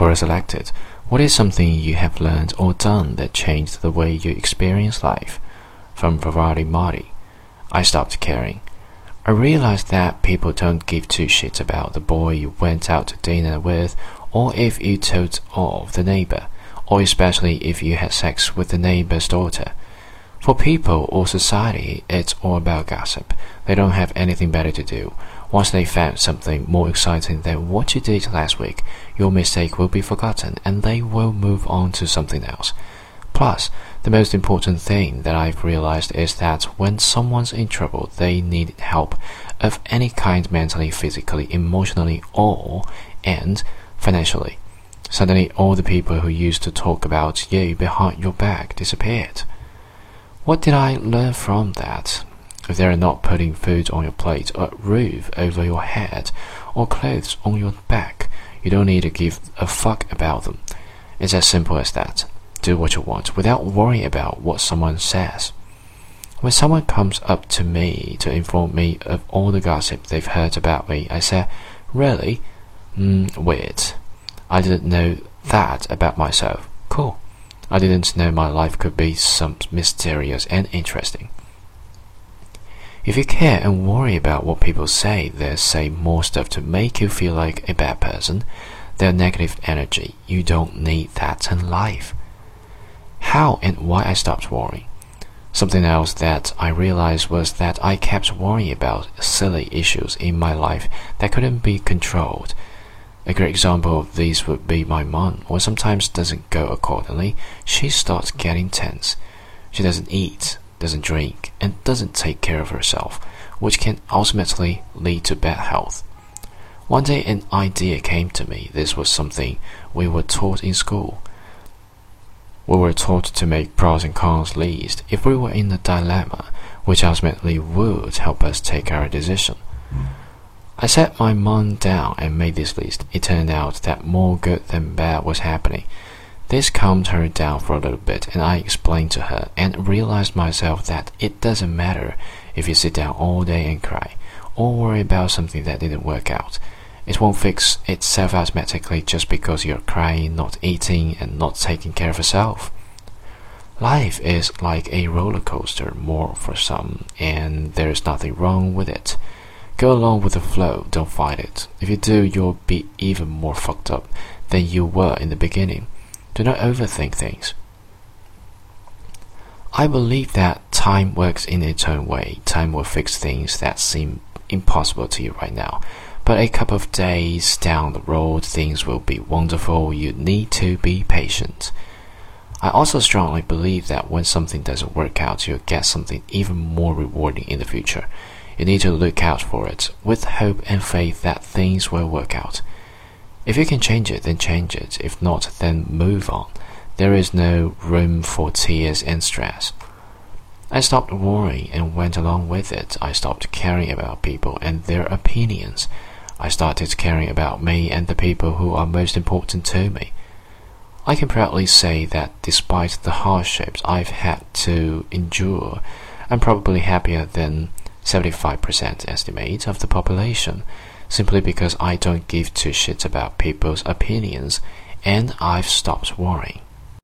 Quora selected. What is something you have learned or done that changed the way you experience life? From Variety Marty. I stopped caring. I realized that people don't give two shits about the boy you went out to dinner with, or if you told off the neighbor, or especially if you had sex with the neighbor's daughter. For people or society, it's all about gossip. They don't have anything better to do. Once they found something more exciting than what you did last week, your mistake will be forgotten and they will move on to something else. Plus, the most important thing that I've realized is that when someone's in trouble, they need help of any kind mentally, physically, emotionally, or and financially. Suddenly, all the people who used to talk about you behind your back disappeared. What did I learn from that? If they're not putting food on your plate, or a roof over your head, or clothes on your back, you don't need to give a fuck about them. It's as simple as that. Do what you want without worrying about what someone says. When someone comes up to me to inform me of all the gossip they've heard about me, I say, Really? Mm, weird. I didn't know that about myself. Cool. I didn't know my life could be so mysterious and interesting. If you care and worry about what people say, they say more stuff to make you feel like a bad person. They're negative energy. You don't need that in life. How and why I stopped worrying. Something else that I realized was that I kept worrying about silly issues in my life that couldn't be controlled. A great example of this would be my mom. When sometimes doesn't go accordingly, she starts getting tense. She doesn't eat, doesn't drink, and doesn't take care of herself, which can ultimately lead to bad health. One day an idea came to me. This was something we were taught in school. We were taught to make pros and cons list if we were in a dilemma, which ultimately would help us take our decision. I sat my mom down and made this list. It turned out that more good than bad was happening. This calmed her down for a little bit, and I explained to her and realized myself that it doesn't matter if you sit down all day and cry, or worry about something that didn't work out. It won't fix itself automatically just because you're crying, not eating, and not taking care of yourself. Life is like a roller coaster, more for some, and there's nothing wrong with it. Go along with the flow, don't fight it. If you do, you'll be even more fucked up than you were in the beginning. Do not overthink things. I believe that time works in its own way. Time will fix things that seem impossible to you right now. But a couple of days down the road, things will be wonderful. You need to be patient. I also strongly believe that when something doesn't work out, you'll get something even more rewarding in the future. You need to look out for it with hope and faith that things will work out. If you can change it, then change it. If not, then move on. There is no room for tears and stress. I stopped worrying and went along with it. I stopped caring about people and their opinions. I started caring about me and the people who are most important to me. I can proudly say that despite the hardships I've had to endure, I'm probably happier than 75% estimate of the population, simply because I don't give two shits about people's opinions and I've stopped worrying.